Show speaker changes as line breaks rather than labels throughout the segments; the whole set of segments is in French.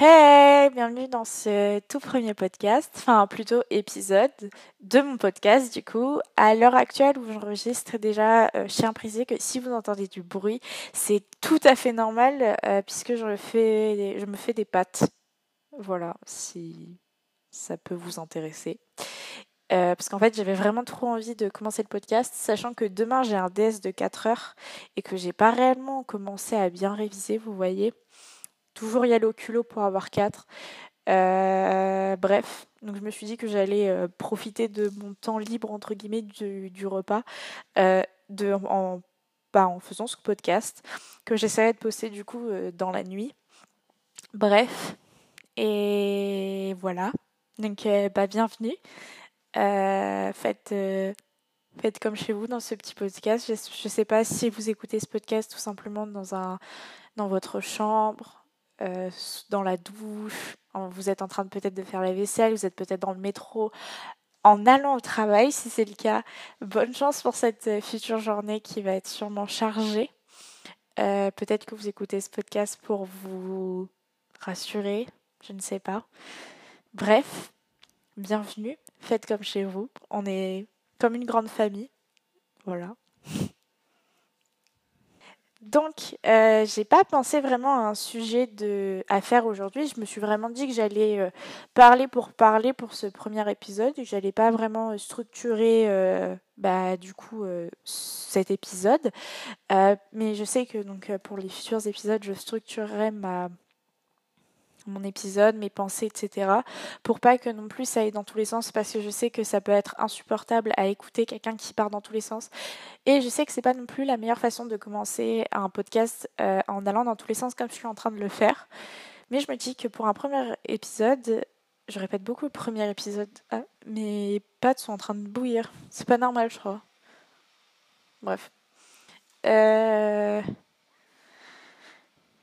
Hey, bienvenue dans ce tout premier podcast, enfin plutôt épisode de mon podcast du coup. À l'heure actuelle où j'enregistre déjà, euh, je que si vous entendez du bruit, c'est tout à fait normal euh, puisque je me fais des pattes. Voilà, si ça peut vous intéresser. Euh, parce qu'en fait, j'avais vraiment trop envie de commencer le podcast, sachant que demain j'ai un DS de 4 heures et que j'ai pas réellement commencé à bien réviser, vous voyez toujours y aller au culot pour avoir 4. Euh, bref, donc je me suis dit que j'allais euh, profiter de mon temps libre entre guillemets du, repas euh, de, en, bah, en faisant ce podcast que j'essaierai de poster du coup dans la nuit. Bref, et voilà. Donc bah, bienvenue. faites, faites comme chez vous dans ce petit podcast. Je ne sais pas si vous écoutez ce podcast tout simplement dans, un, dans votre chambre, euh, dans la douche, vous êtes en train de peut-être de faire la vaisselle, vous êtes peut-être dans le métro, en allant au travail, si c'est le cas. Bonne chance pour cette euh, future journée qui va être sûrement chargée. Euh, peut-être que vous écoutez ce podcast pour vous rassurer, je ne sais pas. Bref, bienvenue, faites comme chez vous. On est comme une grande famille. Voilà. Donc, euh, j'ai pas pensé vraiment à un sujet de, à faire aujourd'hui. Je me suis vraiment dit que j'allais euh, parler pour parler pour ce premier épisode, que j'allais pas vraiment euh, structurer, bah, du coup, cet épisode. mais je sais que donc pour les futurs épisodes, je structurerai ma mon épisode, mes pensées, etc. Pour pas que non plus ça aille dans tous les sens, parce que je sais que ça peut être insupportable à écouter quelqu'un qui part dans tous les sens. Et je sais que c'est pas non plus la meilleure façon de commencer un podcast euh, en allant dans tous les sens comme je suis en train de le faire. Mais je me dis que pour un premier épisode, je répète beaucoup le premier épisode, ah, mes pattes sont en train de bouillir. C'est pas normal, je crois. Bref. Euh...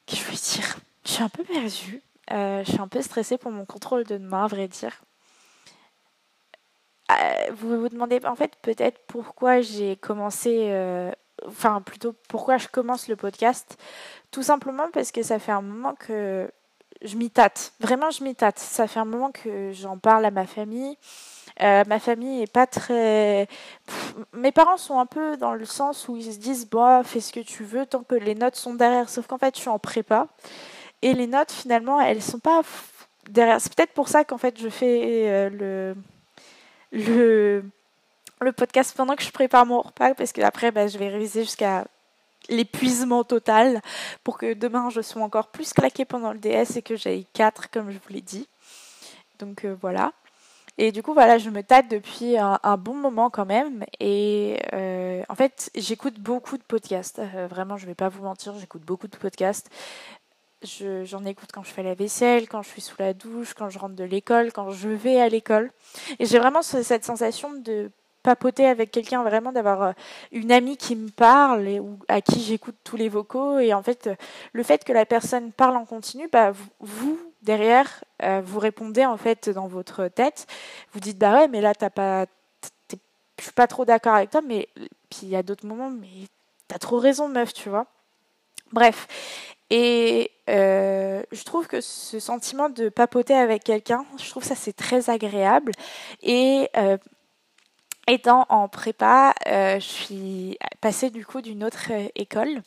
Qu'est-ce que je veux dire? Je suis un peu perdue. Euh, je suis un peu stressée pour mon contrôle de demain, à vrai dire. Euh, vous vous demandez en fait peut-être pourquoi j'ai commencé, euh, enfin plutôt pourquoi je commence le podcast. Tout simplement parce que ça fait un moment que je m'y tâte. Vraiment, je m'y tâte. Ça fait un moment que j'en parle à ma famille. ma famille est pas très. mes parents sont un peu dans le sens où ils se disent bon, fais ce que tu veux tant que les notes sont derrière. Sauf qu'en fait, je suis en prépa. Et les notes, finalement, elles sont pas derrière. C'est peut-être pour ça qu'en fait, je fais euh, le, le, le podcast pendant que je prépare mon repas, parce que après, bah, je vais réviser jusqu'à l'épuisement total pour que demain je sois encore plus claquée pendant le DS et que j'aille 4 comme je vous l'ai dit. Donc euh, voilà. Et du coup, voilà, je me tâte depuis un, bon moment quand même. Et euh, en fait, j'écoute beaucoup de podcasts. vraiment, je vais pas vous mentir, j'écoute beaucoup de podcasts j'en écoute quand je fais la vaisselle, quand je suis sous la douche, quand je rentre de l'école, quand je vais à l'école. Et j'ai vraiment cette sensation de papoter avec quelqu'un, vraiment d'avoir euh, une amie qui me parle et à qui j'écoute tous les vocaux. Et en fait, le fait que la personne parle en continu, bah, vous, derrière, euh, vous répondez en fait dans votre tête. Vous dites, bah ouais, mais là, t'as pas, je suis pas trop d'accord avec toi, mais puis il y a d'autres moments, mais t'as trop raison, meuf, tu vois. Bref. Et euh, je trouve que ce sentiment de papoter avec quelqu'un, je trouve ça c'est très agréable. Et euh, étant en prépa, euh, je suis passée du coup d'une autre école.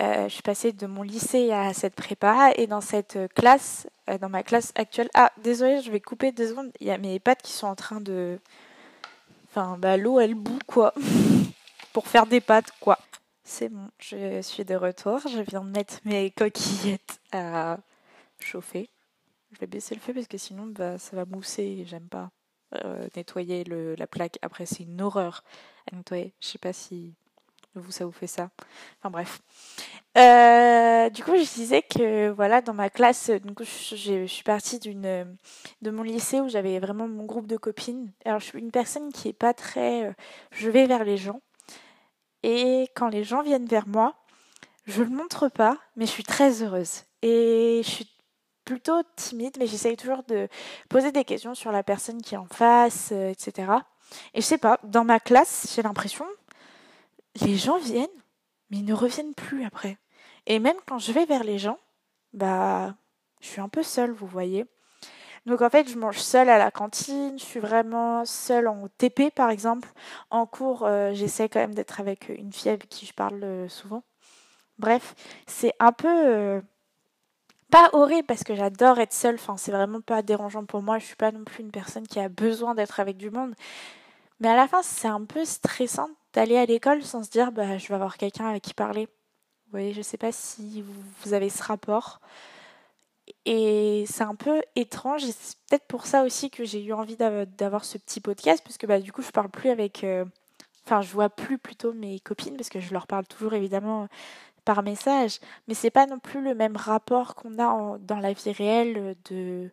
je suis passée de mon lycée à cette prépa et dans cette classe, dans ma classe actuelle. Ah, désolée, je vais couper deux secondes. Il y a mes pattes qui sont en train de. Enfin, bah, l'eau elle bout quoi. Pour faire des pâtes quoi. C'est bon, je suis de retour. Je viens de mettre mes coquillettes à chauffer. Je vais baisser le feu parce que sinon bah, ça va mousser et j'aime pas euh, nettoyer le, la plaque. Après, c'est une horreur à nettoyer. Je sais pas si vous, ça vous fait ça. Enfin bref. Euh, du coup, je disais que voilà, dans ma classe, donc, je, je suis partie d'une de mon lycée où j'avais vraiment mon groupe de copines. Alors, je suis une personne qui est pas très. Euh, je vais vers les gens. Et quand les gens viennent vers moi, je ne le montre pas, mais je suis très heureuse. Et je suis plutôt timide, mais j'essaye toujours de poser des questions sur la personne qui est en face, euh, etc. Et je sais pas, dans ma classe, j'ai l'impression, les gens viennent, mais ils ne reviennent plus après. Et même quand je vais vers les gens, bah, je suis un peu seule, vous voyez. Donc en fait, je mange seule à la cantine, je suis vraiment seule en TP par exemple. En cours, euh, j'essaie quand même d'être avec une fille avec qui je parle euh, souvent. Bref, c'est un peu euh, pas horrible parce que j'adore être seule, enfin c'est vraiment pas dérangeant pour moi, je suis pas non plus une personne qui a besoin d'être avec du monde. Mais à la fin, c'est un peu stressant d'aller à l'école sans se dire bah je vais avoir quelqu'un avec qui parler. Vous voyez, je sais pas si vous avez ce rapport. Et c'est un peu étrange, c'est peut-être pour ça aussi que j'ai eu envie d'avoir ce petit podcast, parce que bah, du coup, je parle plus avec. Euh, enfin, je vois plus plutôt mes copines, parce que je leur parle toujours évidemment par message, mais c'est pas non plus le même rapport qu'on a dans la vie réelle de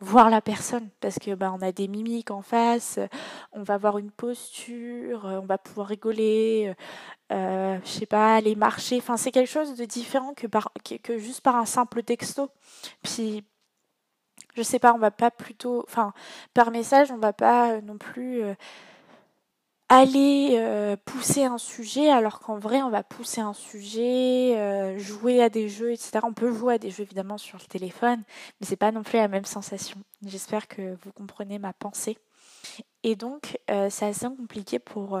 voir la personne parce que bah, on a des mimiques en face, on va avoir une posture, on va pouvoir rigoler, euh, je sais pas, aller marcher. Enfin, c'est quelque chose de différent que, par, que, juste par un simple texto. Puis, je sais pas, on va pas plutôt, enfin, par message, on va pas non plus euh, aller euh, pousser un sujet alors qu'en vrai on va pousser un sujet, euh, jouer à des jeux, etc. On peut jouer à des jeux évidemment sur le téléphone, mais c'est pas non plus la même sensation. J'espère que vous comprenez ma pensée. Et donc euh, c'est assez compliqué pour,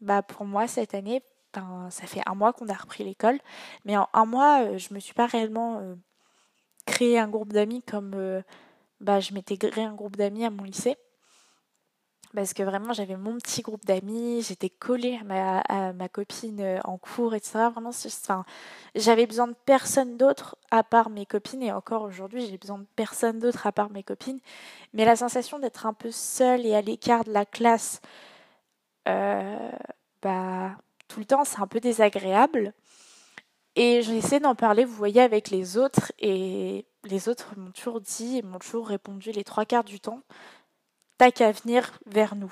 bah, pour moi cette année. ça fait un mois qu'on a repris l'école, mais en un mois je me suis pas réellement créé un groupe d'amis comme bah, je m'étais créé un groupe d'amis à mon lycée parce que vraiment j'avais mon petit groupe d'amis, j'étais collée à ma, copine euh, en cours, etc. Vraiment, j'avais besoin de personne d'autre à part mes copines, et encore aujourd'hui j'ai besoin de personne d'autre à part mes copines. Mais la sensation d'être un peu seule et à l'écart de la classe, euh, bah, tout le temps c'est un peu désagréable. Et j'essaie d'en parler, vous voyez, avec les autres, et les autres m'ont toujours dit m'ont toujours répondu les trois quarts du temps t'as qu'à venir vers nous.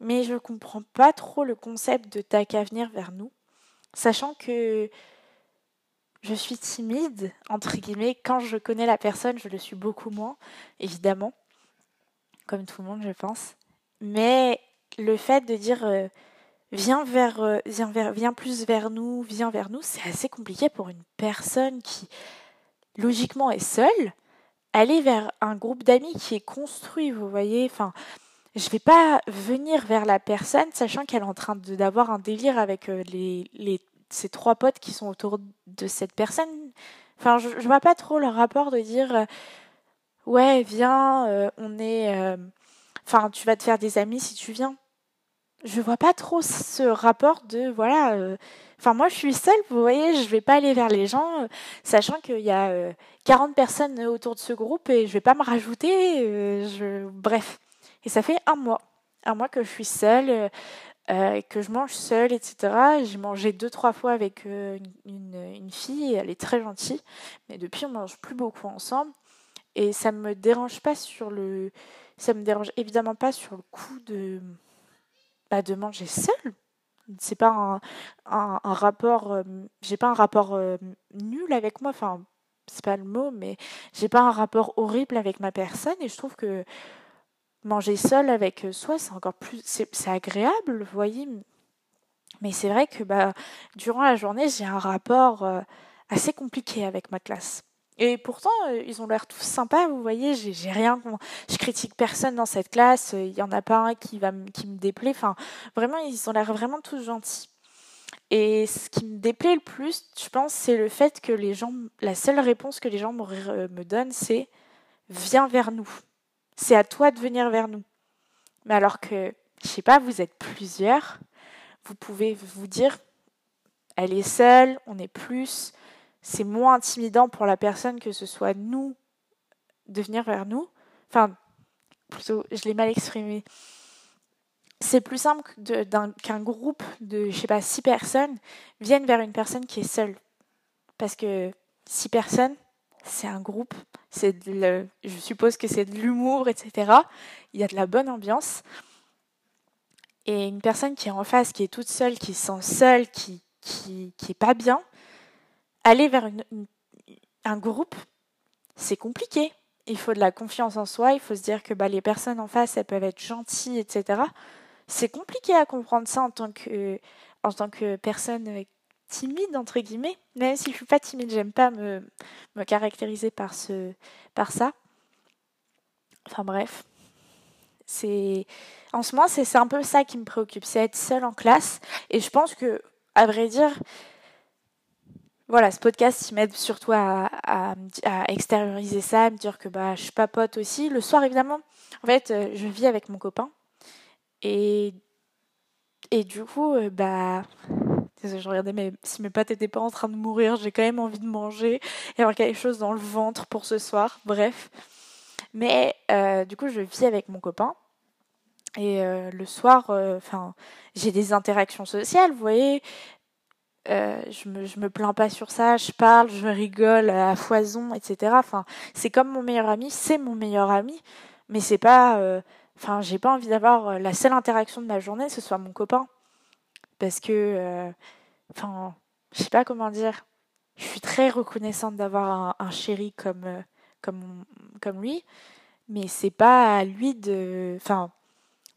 Mais je comprends pas trop le concept de t'as qu'à venir vers nous, sachant que je suis timide, entre guillemets, quand je connais la personne, je le suis beaucoup moins, évidemment, comme tout le monde, je pense. Mais le fait de dire euh, viens vers, euh, viens vers, viens plus vers nous, viens vers nous, c'est assez compliqué pour une personne qui logiquement est seule aller vers un groupe d'amis qui est construit, vous voyez. Enfin, je vais pas venir vers la personne sachant qu'elle est en train d'avoir un délire avec euh, les, les, ces trois potes qui sont autour de cette personne. Enfin, je, je vois pas trop le rapport de dire euh, ouais, viens, euh, on est. Enfin, tu vas te faire des amis si tu viens. Je vois pas trop ce rapport de voilà Enfin, moi, je suis seule, vous voyez, je vais pas aller vers les gens, euh, sachant qu'il y a 40 euh, personnes autour de ce groupe et je vais pas me rajouter. Euh. Bref. Et ça fait un mois. Un mois que je suis seule, que je mange seule, etc. J'ai mangé deux, trois fois avec une, une, fille, elle est très gentille, mais depuis, on mange plus beaucoup ensemble. Et ça me dérange pas sur le. Ça me dérange évidemment pas sur le coup de. Bah, de manger seule c'est pas un, rapport euh, j'ai pas un rapport euh, nul avec moi enfin c'est pas le mot mais j'ai pas un rapport horrible avec ma personne et je trouve que manger seul avec soi c'est encore plus c'est agréable vous voyez. Mais c'est vrai que bah durant la journée j'ai un rapport euh, assez compliqué avec ma classe et pourtant, euh, ils ont l'air tous sympas, vous voyez, j'ai rien, je critique personne dans cette classe, il y en a pas un qui va qui me déplaît, enfin, vraiment, ils ont l'air vraiment tous gentils. Et ce qui me déplaît le plus, je pense, c'est le fait que les gens, la seule réponse que les gens me, me donnent, c'est viens vers nous. C'est à toi de venir vers nous. Mais alors que, je sais pas, vous êtes plusieurs, vous pouvez vous dire, elle est seule, on est plus, c'est moins intimidant pour la personne que ce soit nous de venir vers nous. Enfin, plutôt, je l'ai mal exprimé. C'est plus simple qu'un groupe de, je sais pas, six personnes viennent vers une personne qui est seule. Parce que six personnes, c'est un groupe, c'est je suppose que c'est de l'humour, etc. Il y a de la bonne ambiance. Et une personne qui est en face, qui est toute seule, qui se sent seule, qui, qui, qui pas bien, aller vers un groupe, c'est compliqué. Il faut de la confiance en soi, il faut se dire que bah, les personnes en face, elles peuvent être gentilles, etc. C'est compliqué à comprendre ça en tant que, en tant que personne timide entre guillemets, même si je suis pas timide, j'aime pas me, me caractériser par ce par ça. Enfin bref, c'est en ce moment c'est un peu ça qui me préoccupe, c'est être seule en classe et je pense que à vrai dire voilà, ce podcast, il m'aide surtout à, à, extérioriser ça, à me dire que bah, je papote aussi. Le soir, évidemment, en fait, euh, je vis avec mon copain. Et, et du coup, euh, bah, je regardais mais si mes pâtes n'étaient pas en train de mourir, j'ai quand même envie de manger et avoir quelque chose dans le ventre pour ce soir. Bref. Mais euh, du coup, je vis avec mon copain. Et le soir, enfin, j'ai des interactions sociales, vous voyez. Je, me, je me plains pas sur ça, je parle, je rigole à foison, etc. Enfin, c'est comme mon meilleur ami, c'est mon meilleur ami, mais c'est pas. Enfin, j'ai pas envie d'avoir la seule interaction de ma journée, ce soit mon copain. Parce que Enfin, je sais pas comment dire. Je suis très reconnaissante d'avoir un, chéri comme, euh, comme, comme lui, mais c'est pas à lui de. Enfin,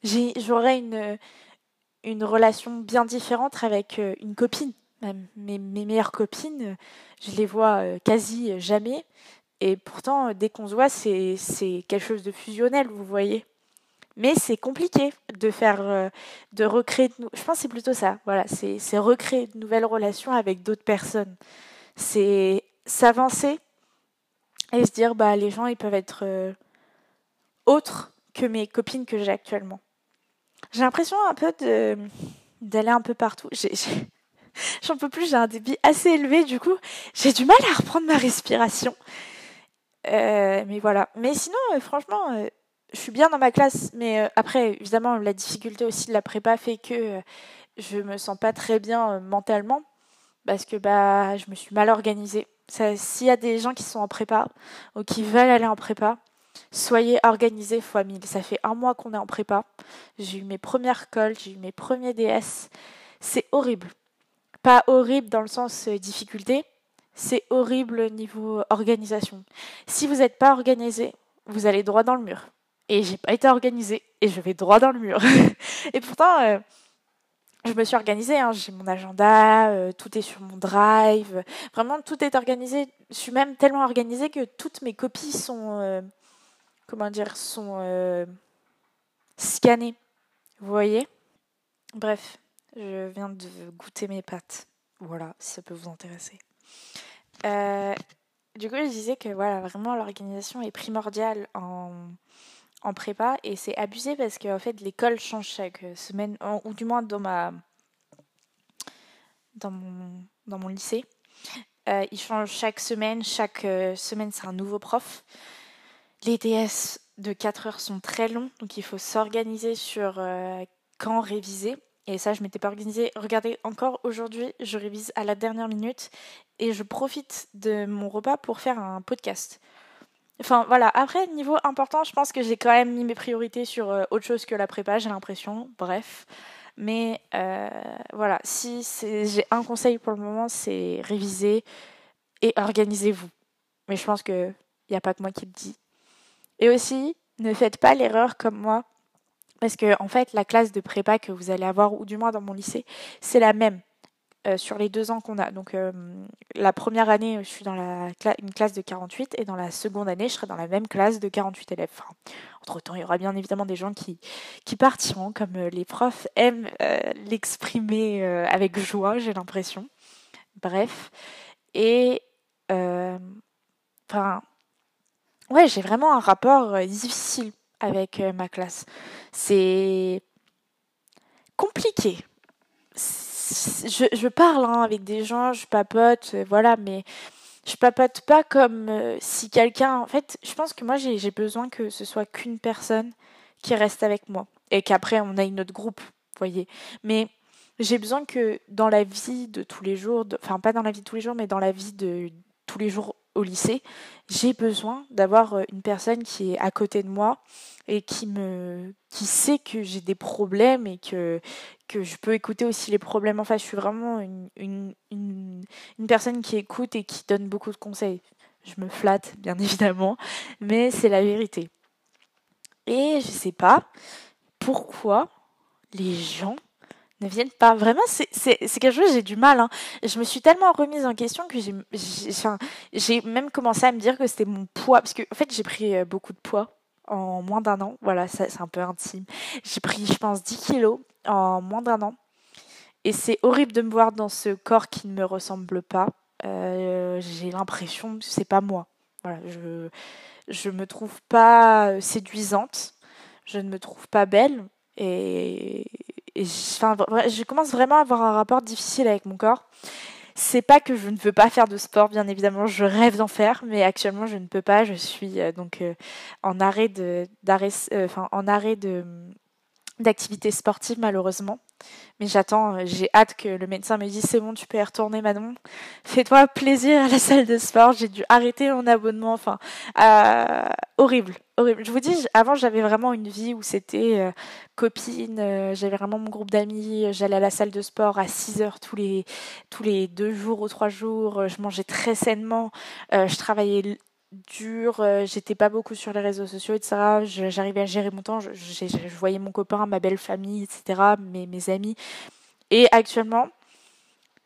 j'aurais une, une relation bien différente avec euh, une copine. Mes, mes meilleures copines, je les vois euh, quasi jamais. Et pourtant, dès qu'on se voit, c'est quelque chose de fusionnel, vous voyez. Mais c'est compliqué de faire, euh, de recréer. Je pense que c'est plutôt ça. Voilà, c'est recréer de nouvelles relations avec d'autres personnes. C'est s'avancer et se dire bah les gens ils peuvent être euh, autres que mes copines que j'ai actuellement. J'ai l'impression un peu de d'aller un peu partout. J'en peux plus, j'ai un débit assez élevé, du coup, j'ai du mal à reprendre ma respiration. Euh, mais voilà. Mais sinon, franchement, je suis bien dans ma classe, mais euh, après, évidemment, la difficulté aussi de la prépa fait que euh, je me sens pas très bien euh, mentalement parce que bah, je me suis mal organisée. S'il y a des gens qui sont en prépa ou qui veulent aller en prépa, soyez organisés fois mille. Ça fait un mois qu'on est en prépa. J'ai eu mes premières colles, j'ai eu mes premiers DS. C'est horrible. Pas horrible dans le sens difficulté, c'est horrible niveau organisation. Si vous n'êtes pas organisé, vous allez droit dans le mur et j'ai pas été organisée et je vais droit dans le mur. et pourtant, euh, je me suis organisée, hein. j'ai mon agenda, euh, tout est sur mon drive, vraiment tout est organisé. Je suis même tellement organisée que toutes mes copies sont, euh, comment dire, sont scannées. Vous voyez? Bref, je viens de goûter mes pâtes. Voilà, si ça peut vous intéresser. du coup, je disais que voilà, vraiment l'organisation est primordiale en en prépa et c'est abusé parce que fait l'école change chaque semaine ou du moins dans ma dans mon lycée euh, il change chaque semaine chaque euh, semaine c'est un nouveau prof les DS de 4 heures sont très longs donc il faut s'organiser sur euh, quand réviser et ça je m'étais pas organisée regardez encore aujourd'hui je révise à la dernière minute et je profite de mon repas pour faire un podcast Enfin voilà, après niveau important, je pense que j'ai quand même mis mes priorités sur euh, autre chose que la prépa, j'ai l'impression. Bref. Mais euh, voilà, si j'ai un conseil pour le moment, c'est réviser et organisez-vous. Mais je pense qu'il n'y a pas que moi qui le dis. Et aussi, ne faites pas l'erreur comme moi. Parce que en fait, la classe de prépa que vous allez avoir, ou du moins dans mon lycée, c'est la même. Euh, sur les deux ans qu'on a. Donc euh, la première année, je suis dans une classe de 48 et dans la seconde année, je serai dans la même classe de 48 élèves. entre-temps, il y aura bien évidemment des gens qui, qui partiront, comme euh, les profs aiment l'exprimer avec joie, j'ai l'impression. Bref. Et... Enfin... ouais, j'ai vraiment un rapport difficile avec ma classe. C'est compliqué je, parle hein, avec des gens, je papote, euh, voilà, mais je papote pas comme euh, si quelqu'un. En fait, je pense que moi, j'ai besoin que ce soit qu'une personne qui reste avec moi et qu'après, on ait notre groupe, voyez. Mais j'ai besoin que dans la vie de tous les jours, enfin, pas dans la vie de tous les jours, mais dans la vie de tous les jours au lycée, j'ai besoin d'avoir euh, une personne qui est à côté de moi et qui me qui sait que j'ai des problèmes et que que je peux écouter aussi les problèmes en face. Je suis vraiment une, une, une personne qui écoute et qui donne beaucoup de conseils. Je me flatte, bien évidemment, mais c'est la vérité. Et je sais pas pourquoi les gens ne viennent pas. Vraiment, c'est quelque chose, j'ai du mal. Hein. Je me suis tellement remise en question que j'ai même commencé à me dire que c'était mon poids. Parce que, en fait, j'ai pris euh, beaucoup de poids en moins d'un an. Voilà, c'est un peu intime. J'ai pris, je pense, 10 kilos en moins d'un an. Et c'est horrible de me voir dans ce corps qui ne me ressemble pas. Euh, j'ai l'impression que c'est pas moi. Voilà, je je me trouve pas séduisante, je ne me trouve pas belle et, je commence vraiment à avoir un rapport difficile avec mon corps. C'est pas que je ne veux pas faire de sport, bien évidemment, je rêve d'en faire, mais actuellement je ne peux pas. Je suis euh, donc euh, en arrêt de, d'arrêt, enfin en arrêt de d'activité sportive malheureusement. Mais j'attends, euh, j'ai hâte que le médecin me dise c'est bon, tu peux y retourner Manon. Fais-toi plaisir à la salle de sport. J'ai dû arrêter mon abonnement. Enfin, euh, horrible, horrible. Je vous dis, avant j'avais vraiment une vie où c'était euh, copine, j'avais vraiment mon groupe d'amis, j'allais à la salle de sport à 6 heures tous les tous les deux jours ou trois jours. Je mangeais très sainement. je travaillais dur, euh, j'étais pas beaucoup sur les réseaux sociaux, etc. J'arrivais à gérer mon temps, je, voyais mon copain, ma belle famille, etc., mes, amis. Et actuellement,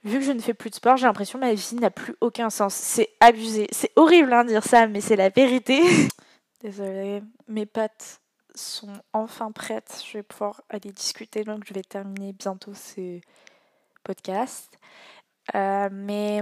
vu que je ne fais plus de sport, j'ai l'impression que ma vie n'a plus aucun sens. C'est abusé. C'est horrible hein, de dire ça, mais c'est la vérité. Désolée, mes pattes sont enfin prêtes. Je vais pouvoir aller discuter, donc je vais terminer bientôt ce podcast. Euh, mais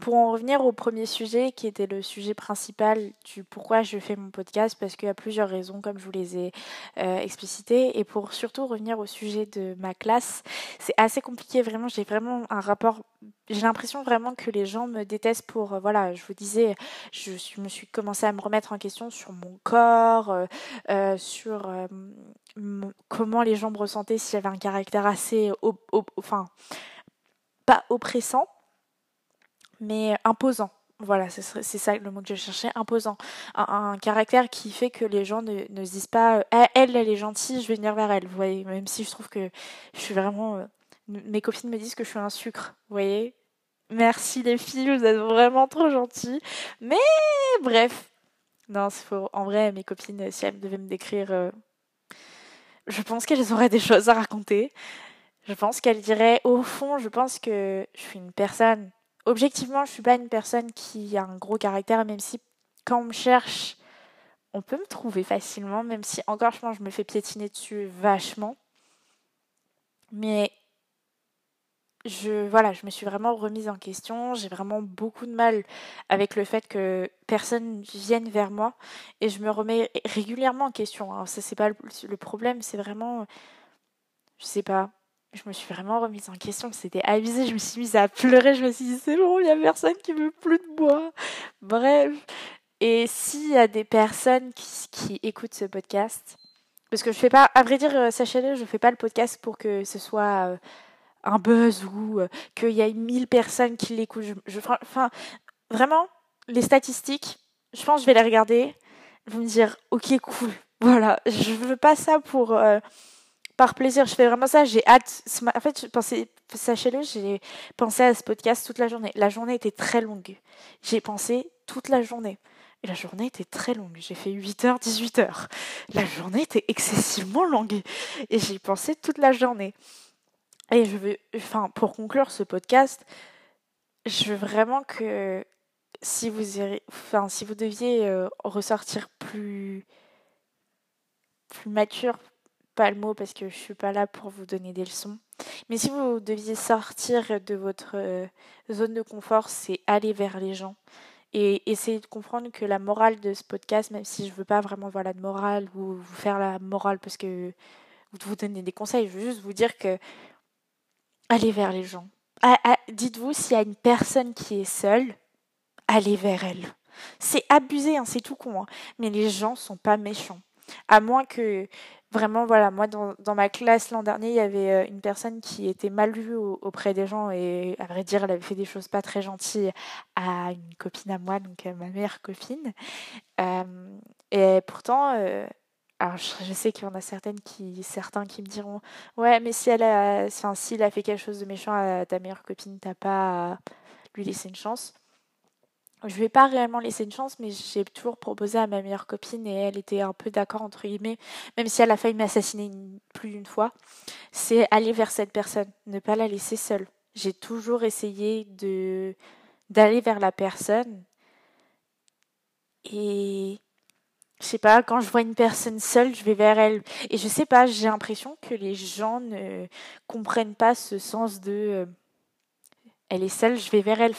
pour en revenir au premier sujet, qui était le sujet principal du pourquoi je fais mon podcast, parce qu'il y a plusieurs raisons, comme je vous les ai euh, explicitées, et pour surtout revenir au sujet de ma classe, c'est assez compliqué, vraiment, j'ai vraiment un rapport, j'ai l'impression vraiment que les gens me détestent pour, euh, voilà, je vous disais, je me suis commencé à me remettre en question sur mon corps, euh, sur comment les gens me ressentaient, si j'avais un caractère assez, enfin, pas oppressant, mais imposant. Voilà, c'est ça le mot que je cherchais, imposant. Un, caractère qui fait que les gens ne, ne se disent pas eh, elle, elle est gentille, je vais venir vers elle. Vous voyez, même si je trouve que je suis vraiment. Euh, mes copines me disent que je suis un sucre. Vous voyez Merci les filles, vous êtes vraiment trop gentilles. Mais bref. Non, c'est faux. En vrai, mes copines, si elles devaient me décrire, euh, je pense qu'elles auraient des choses à raconter. Je pense qu'elles diraient, au fond, je pense que je suis une personne objectivement, je suis pas une personne qui a un gros caractère, même si quand on me cherche, on peut me trouver facilement, même si encore je pense je me fais piétiner dessus vachement. Mais je voilà, je me suis vraiment remise en question. J'ai vraiment beaucoup de mal avec le fait que personne vienne vers moi et je me remets régulièrement en question. Ça pas le problème, c'est vraiment, je sais pas je me suis vraiment remise en question, c'était avisé, je me suis mise à pleurer, je me suis dit c'est bon, il n'y a personne qui veut plus de moi. Bref. Et s'il y a des personnes qui, écoutent ce podcast, parce que je fais pas, à vrai dire, euh, sachez-le, je fais pas le podcast pour que ce soit euh, un buzz ou euh, qu'il y ait 1000 personnes qui l'écoutent. Enfin, vraiment, les statistiques, je pense que je vais les regarder, je vais me dire, ok, cool, voilà, je veux pas ça pour par plaisir. Je fais vraiment ça. J'ai hâte. En fait, je pensais, sachez-le, j'ai pensé à ce podcast toute la journée. La journée était très longue. J'ai pensé toute la journée. Et la journée était très longue. J'ai fait 8h, 18h. La journée était excessivement longue. Et j'y pensé toute la journée. Et je veux, enfin, pour conclure ce podcast, je veux vraiment que si vous, enfin, si vous deviez euh, ressortir plus, plus mature, pas le mot parce que je suis pas là pour vous donner des leçons. Mais si vous deviez sortir de votre euh, zone de confort, c'est aller vers les gens et essayer de comprendre que la morale de ce podcast, même si je veux pas vraiment voir la morale ou vous faire la morale parce que vous donner des conseils, je veux juste vous dire que allez vers les gens. Ah, ah, dites-vous s'il y a une personne qui est seule, allez vers elle. C'est abusé, hein, c'est tout con, hein. mais les gens sont pas méchants. À moins que Vraiment, voilà, moi dans, ma classe l'an dernier, il y avait euh, une personne qui était mal vue auprès des gens et à vrai dire, elle avait fait des choses pas très gentilles à une copine à moi, donc à ma meilleure copine. Euh, et pourtant, euh, alors je, sais qu'il y en a certaines qui, certains qui me diront, ouais, mais si elle a, enfin, s'il a fait quelque chose de méchant à ta meilleure copine, t'as pas à lui laisser une chance. Je vais pas réellement laisser une chance, mais j'ai toujours proposé à ma meilleure copine et elle était un peu d'accord entre guillemets, même si elle a failli m'assassiner plus d'une fois, c'est aller vers cette personne, ne pas la laisser seule. J'ai toujours essayé de d'aller vers la personne et je sais pas, quand je vois une personne seule, je vais vers elle. Et je sais pas, j'ai l'impression que les gens ne comprennent pas ce sens de euh, elle est seule, je vais vers elle.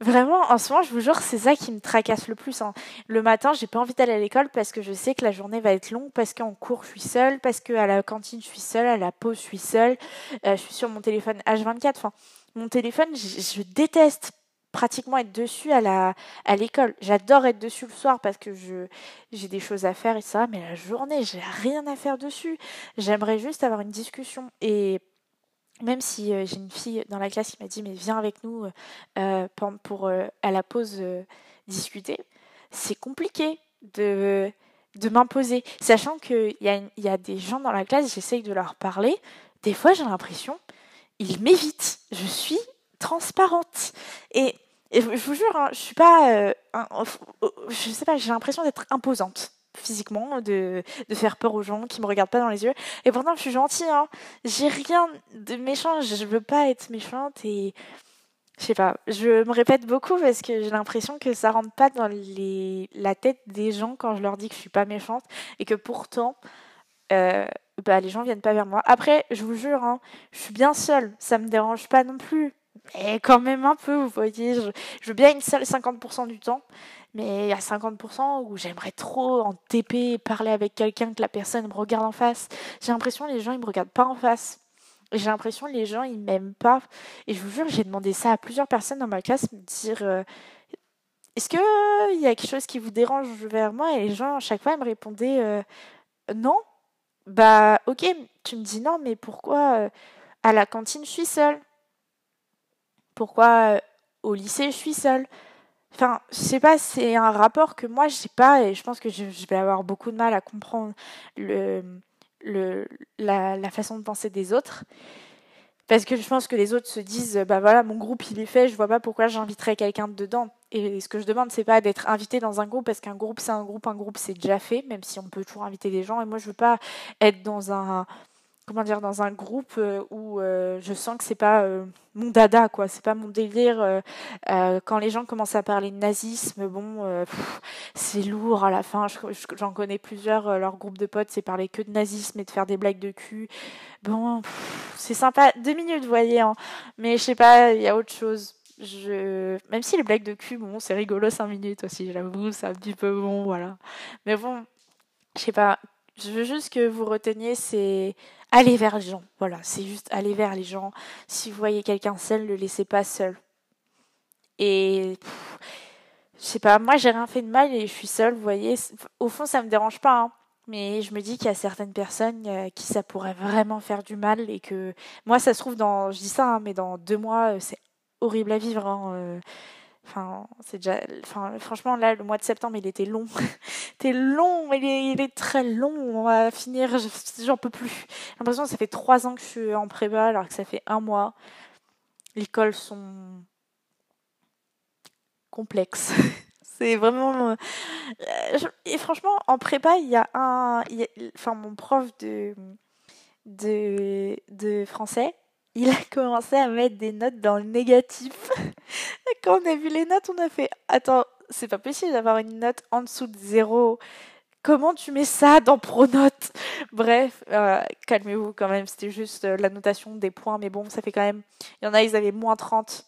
Vraiment, en ce moment, je vous jure, c'est ça qui me tracasse le plus. Hein. Le matin, j'ai pas envie d'aller à l'école parce que je sais que la journée va être longue, parce qu'en cours, je suis seule, parce qu'à la cantine, je suis seule, à la pause, je suis seule, euh, je suis sur mon téléphone H24. Enfin, mon téléphone, je, déteste pratiquement être dessus à la à l'école. J'adore être dessus le soir parce que je j'ai des choses à faire et ça, mais la journée, j'ai rien à faire dessus. J'aimerais juste avoir une discussion et même si euh, j'ai une fille dans la classe qui m'a dit mais viens avec nous euh, pour, euh, à la pause discuter, c'est compliqué de, de m'imposer. Sachant qu'il y, a, y a des gens dans la classe, j'essaye de leur parler, des fois j'ai l'impression, ils m'évitent. Je suis transparente. Et, je vous jure, hein, je suis pas... je sais pas, j'ai l'impression d'être imposante physiquement, de, de, faire peur aux gens qui me regardent pas dans les yeux. Et pourtant, je suis gentille, hein. J'ai rien de méchant, je veux pas être méchante et je sais pas, je me répète beaucoup parce que j'ai l'impression que ça rentre pas dans les, la tête des gens quand je leur dis que je suis pas méchante et que pourtant, euh, bah, les gens viennent pas vers moi. Après, je vous jure, hein, je suis bien seule, ça me dérange pas non plus. Mais quand même un peu, vous voyez, je, je veux bien une seule 50% du temps. Mais il y a 50% où j'aimerais trop en TP parler avec quelqu'un que la personne me regarde en face. J'ai l'impression que les gens ils me regardent pas en face. J'ai l'impression que les gens ils m'aiment pas. Et je vous jure, j'ai demandé ça à plusieurs personnes dans ma classe, me dire euh, est-ce que il y a quelque chose qui vous dérange vers moi? Et les gens à chaque fois ils me répondaient euh, non. Bah ok, tu me dis non, mais pourquoi euh, à la cantine je suis seule? Pourquoi au lycée je suis seule? Enfin, je sais pas, c'est un rapport que moi j'ai pas et je pense que je, vais avoir beaucoup de mal à comprendre le, le, la, la, façon de penser des autres. Parce que je pense que les autres se disent, bah voilà, mon groupe il est fait, je vois pas pourquoi j'inviterais quelqu'un dedans. Et ce que je demande, c'est pas d'être invité dans un groupe, parce qu'un groupe c'est un groupe, un groupe c'est déjà fait, même si on peut toujours inviter des gens. Et moi je veux pas être dans un, comment dire dans un groupe euh, où euh, je sens que c'est pas euh, mon dada quoi. C'est pas mon délire quand les gens commencent à parler de nazisme bon c'est lourd à la fin. J'en connais plusieurs leur groupe de potes c'est parler que de nazisme et de faire des blagues de cul. Bon c'est sympa. Deux minutes vous voyez hein. mais je sais pas il y a autre chose. Je même si les blagues de cul bon c'est rigolo cinq minutes aussi j'avoue c'est un petit peu bon voilà. Mais bon je sais pas. Je veux juste que vous reteniez, c'est aller vers les gens. Voilà, c'est juste aller vers les gens. Si vous voyez quelqu'un seul, ne le laissez pas seul. Et je sais pas, moi j'ai rien fait de mal et je suis seule, vous voyez. Au fond, ça me dérange pas, hein. mais je me dis qu'il y a certaines personnes euh, qui ça pourrait vraiment faire du mal et que moi, ça se trouve dans, je dis ça, hein, mais dans deux mois, euh, c'est horrible à vivre. Hein, euh. Enfin, c'est déjà. Enfin, franchement, là, le mois de septembre, il était long. C'était long, il est, il est très long. On va finir, j'en peux plus. J'ai l'impression que ça fait trois ans que je suis en prépa, alors que ça fait un mois. Les cols sont complexes. c'est vraiment. Euh, et franchement, en prépa, il y a un. enfin, mon prof de, de, de français il a commencé à mettre des notes dans le négatif. Quand on a vu les notes, on a fait Attends, c'est pas possible d'avoir une note en dessous de zéro. Comment tu mets ça dans Pronote Bref, euh, calmez-vous quand même, c'était juste euh, la notation des points, mais bon, ça fait quand même. Il y en a, ils avaient moins 30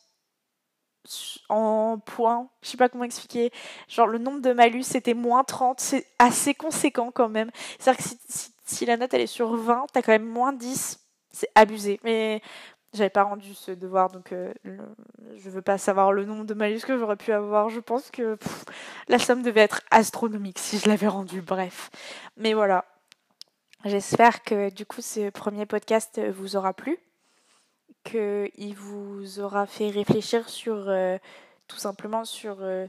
en points. Je sais pas comment expliquer. Genre, le nombre de malus, c'était moins 30. C'est assez conséquent quand même. C'est-à-dire que si, si, la note elle est sur 20, t'as quand même moins 10 c'est abusé. Mais j'avais pas rendu ce devoir, donc euh, je veux pas savoir le nombre de malus que j'aurais pu avoir. Je pense que la somme devait être astronomique si je l'avais rendu. Bref. Mais voilà. J'espère que du coup ce premier podcast vous aura plu, qu'il vous aura fait réfléchir sur euh, tout simplement sur euh,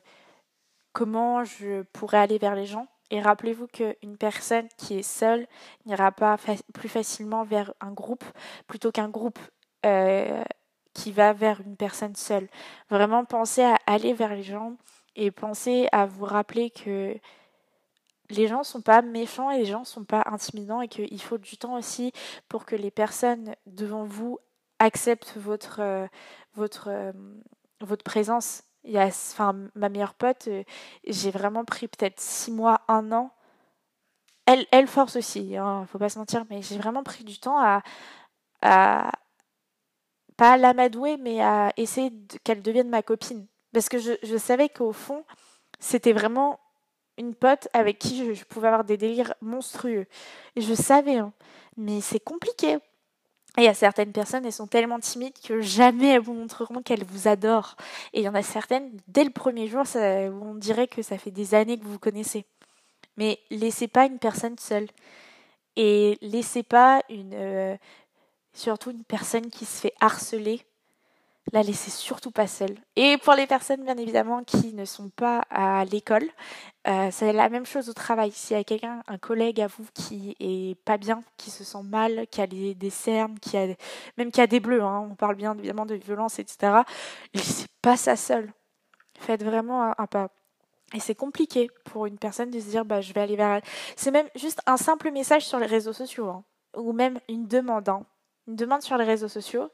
comment je pourrais aller vers les gens et rappelez-vous qu'une personne qui est seule n'ira pas plus facilement vers un groupe plutôt qu'un groupe euh, qui va vers une personne seule. Vraiment, pensez à aller vers les gens et pensez à vous rappeler que les gens sont pas méchants et les gens sont pas intimidants et qu'il faut du temps aussi pour que les personnes devant vous acceptent votre, euh, votre, euh, votre présence. Il y a, enfin, ma meilleure pote, euh, j'ai vraiment pris peut-être six mois, un an. Elle, elle force aussi, hein, faut pas se mentir, mais j'ai vraiment pris du temps à, à pas à l'amadouer, mais à essayer qu'elle devienne ma copine. Parce que je, je savais qu'au fond, c'était vraiment une pote avec qui je, pouvais avoir des délires monstrueux. Et je savais, hein. mais c'est compliqué. Il y a certaines personnes, elles sont tellement timides que jamais elles vous montreront qu'elles vous adorent. Et il y en a certaines, dès le premier jour, ça, on dirait que ça fait des années que vous vous connaissez. Mais laissez pas une personne seule. Et laissez pas une, euh, surtout une personne qui se fait harceler la laissez surtout pas seule. Et pour les personnes, bien évidemment, qui ne sont pas à l'école, euh, c'est la même chose au travail. S'il y a quelqu'un, un collègue à vous qui est pas bien, qui se sent mal, qui a des, cernes, qui a, même qui a des bleus, hein, on parle bien évidemment de violence, etc., laissez pas ça seule. Faites vraiment un, pas. Et c'est compliqué pour une personne de se dire, bah, je vais aller vers. C'est même juste un simple message sur les réseaux sociaux, hein, ou même une demande. Hein. Une demande sur les réseaux sociaux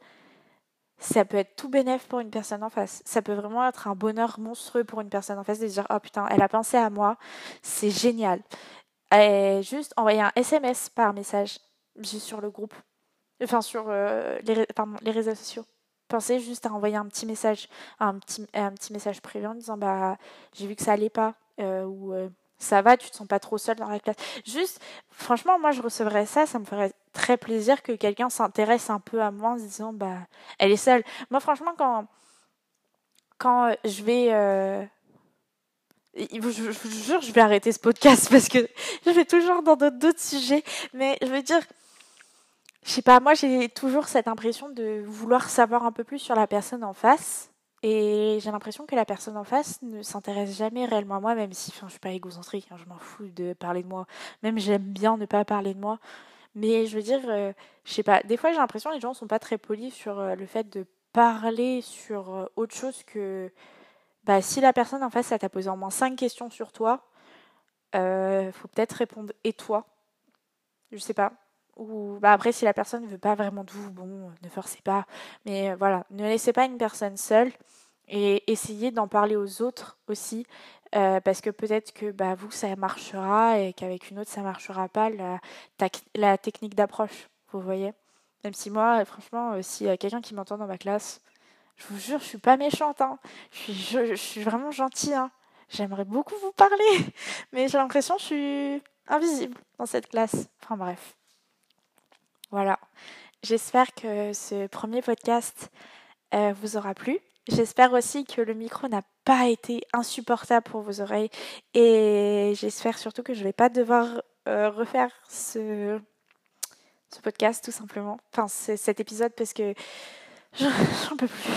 ça peut être tout bénéf pour une personne en face. Ça peut vraiment être un bonheur monstrueux pour une personne en face de dire oh putain, elle a pensé à moi, c'est génial. Juste envoyer un SMS par message juste sur le groupe, enfin sur euh, les, réseaux sociaux. Pensez juste à envoyer un petit message, un petit message privé en disant bah j'ai vu que ça allait pas euh, ou euh, ça va, tu te sens pas trop seul dans la classe. Juste, franchement, moi je recevrais ça, ça me ferait très plaisir que quelqu'un s'intéresse un peu à moi en se disant bah elle est seule. Moi franchement quand quand je vais euh, je, vous jure je vais arrêter ce podcast parce que je vais toujours dans d'autres sujets mais je veux dire je sais pas moi j'ai toujours cette impression de vouloir savoir un peu plus sur la personne en face et j'ai l'impression que la personne en face ne s'intéresse jamais réellement à moi, même si enfin, je suis pas égocentrique, hein, je m'en fous de parler de moi. Même j'aime bien ne pas parler de moi. Mais je veux dire, euh, je sais pas, des fois j'ai l'impression que les gens sont pas très polis sur euh, le fait de parler sur euh, autre chose que bah, si la personne en face, ça t'a posé au moins 5 questions sur toi, faut peut-être répondre et toi Je sais pas. Ou bah après, si la personne ne veut pas vraiment de vous, bon, ne forcez pas. Mais voilà, ne laissez pas une personne seule et essayez d'en parler aux autres aussi. Euh, parce que peut-être que bah, vous, ça marchera et qu'avec une autre, ça marchera pas, la, technique d'approche, vous voyez. Même si moi, franchement, euh, s'il y a quelqu'un qui m'entend dans ma classe, je vous jure, je suis pas méchante. Hein. Je, suis, je, suis vraiment gentille. Hein. J'aimerais beaucoup vous parler, mais j'ai l'impression que je suis invisible dans cette classe. Enfin bref. Voilà. J'espère que ce premier podcast euh, vous aura plu. J'espère aussi que le micro n'a pas été insupportable pour vos oreilles et j'espère surtout que je ne vais pas devoir euh, refaire ce, ce podcast tout simplement. Enfin, cet épisode parce que j'en peux plus.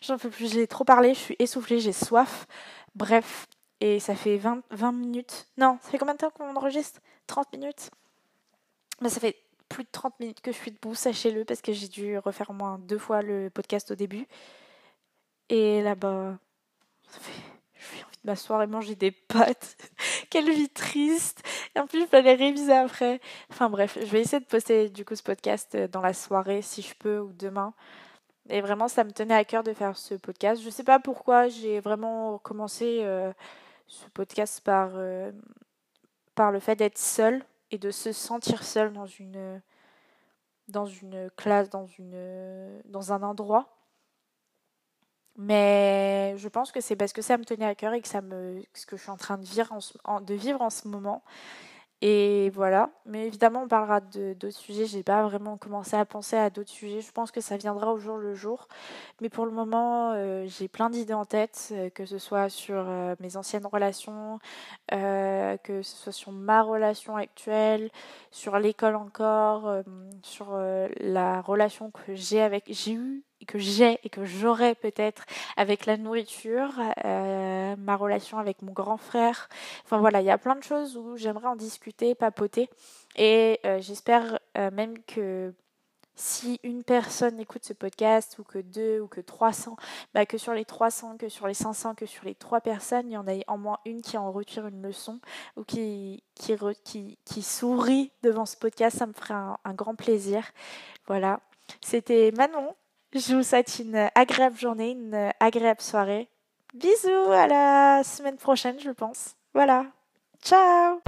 J'en peux plus. J'ai trop parlé, je suis essoufflée, j'ai soif. Bref, et ça fait 20, 20 minutes. Non, ça fait combien de temps qu'on enregistre? 30 minutes? Ça fait plus de 30 minutes que je suis debout, sachez-le, parce que j'ai dû refaire au moins deux fois le podcast au début. Et là-bas, fait... j'ai envie de m'asseoir et manger des pâtes. Quelle vie triste. Et en plus, je vais les réviser après. Enfin bref, je vais essayer de poster du coup ce podcast dans la soirée si je peux ou demain. Et vraiment, ça me tenait à cœur de faire ce podcast. Je sais pas pourquoi j'ai vraiment commencé euh, ce podcast par, euh, par le fait d'être seule et de se sentir seule dans une, dans une classe, dans, une, dans un endroit. Mais je pense que c'est parce que ça me tenait à cœur et que ça me ce que je suis en train de vivre en, ce moment et voilà. Mais évidemment, on parlera d'autres sujets. J'ai pas vraiment commencé à penser à d'autres sujets. Je pense que ça viendra au jour le jour. Mais pour le moment, euh, j'ai plein d'idées en tête, euh, que ce soit sur euh, mes anciennes relations, que ce soit sur ma relation actuelle, sur l'école encore, sur la relation que j'ai avec, j'ai eu que j'ai et que j'aurai peut-être avec la nourriture, euh, ma relation avec mon grand frère. Enfin voilà, il y a plein de choses où j'aimerais en discuter, papoter. Et euh, j'espère euh, même que si une personne écoute ce podcast, ou que deux, ou que 300, bah que sur les 300, que sur les 500, que sur les trois personnes, il y en ait en moins une qui en retire une leçon, ou qui, sourit devant ce podcast, ça me ferait un, grand plaisir. Voilà. C'était Manon. Je vous souhaite une agréable journée, une agréable soirée. Bisous, à la semaine prochaine, je pense. Voilà. Ciao